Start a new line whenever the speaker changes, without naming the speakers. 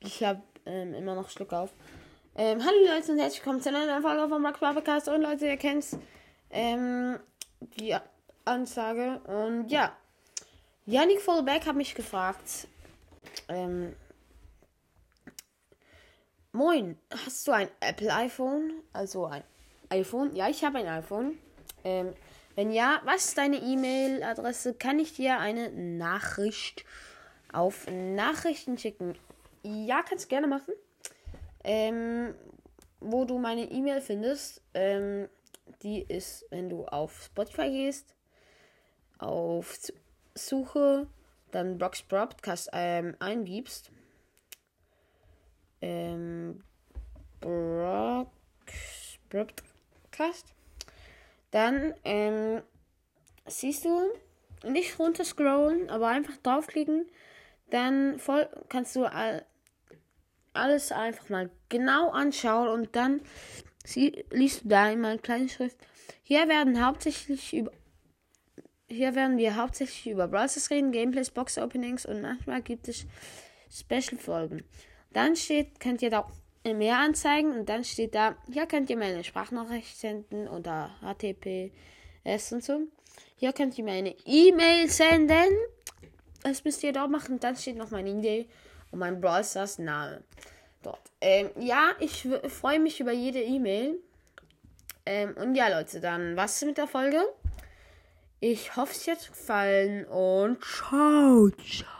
ich habe ähm, immer noch Schluck auf. Ähm, hallo Leute und herzlich willkommen zu einer neuen Folge vom Rock Podcast. Und Leute, ihr kennt ähm, die Ansage. Und ja, Yannick Vollbeck hat mich gefragt. Ähm, Moin, hast du ein Apple iPhone? Also ein iPhone? Ja, ich habe ein iPhone. Ähm, wenn ja, was ist deine E-Mail-Adresse? Kann ich dir eine Nachricht auf Nachrichten schicken? Ja, kannst gerne machen. Ähm, wo du meine E-Mail findest, ähm, die ist, wenn du auf Spotify gehst, auf Suche, dann Brox Broadcast ähm, eingibst. Ähm, Brox Broadcast. Dann ähm, siehst du nicht runter scrollen, aber einfach draufklicken. Dann voll kannst du alles einfach mal genau anschauen und dann sie, liest du da in meiner kleinen Schrift. Hier werden hauptsächlich über hier werden wir hauptsächlich über Browsers reden, Gameplays, Box Openings und manchmal gibt es Special Folgen. Dann steht, könnt ihr da mehr anzeigen und dann steht da, hier könnt ihr mir eine Sprachnachricht senden unter HTTPS und so. Hier könnt ihr mir eine E-Mail senden. Das müsst ihr dort machen. Dann steht noch meine Idee und mein Brawl Stars Name. Dort. Ähm, ja, ich freue mich über jede E-Mail. Ähm, und ja, Leute, dann was mit der Folge. Ich hoffe, es hat gefallen und ciao, ciao.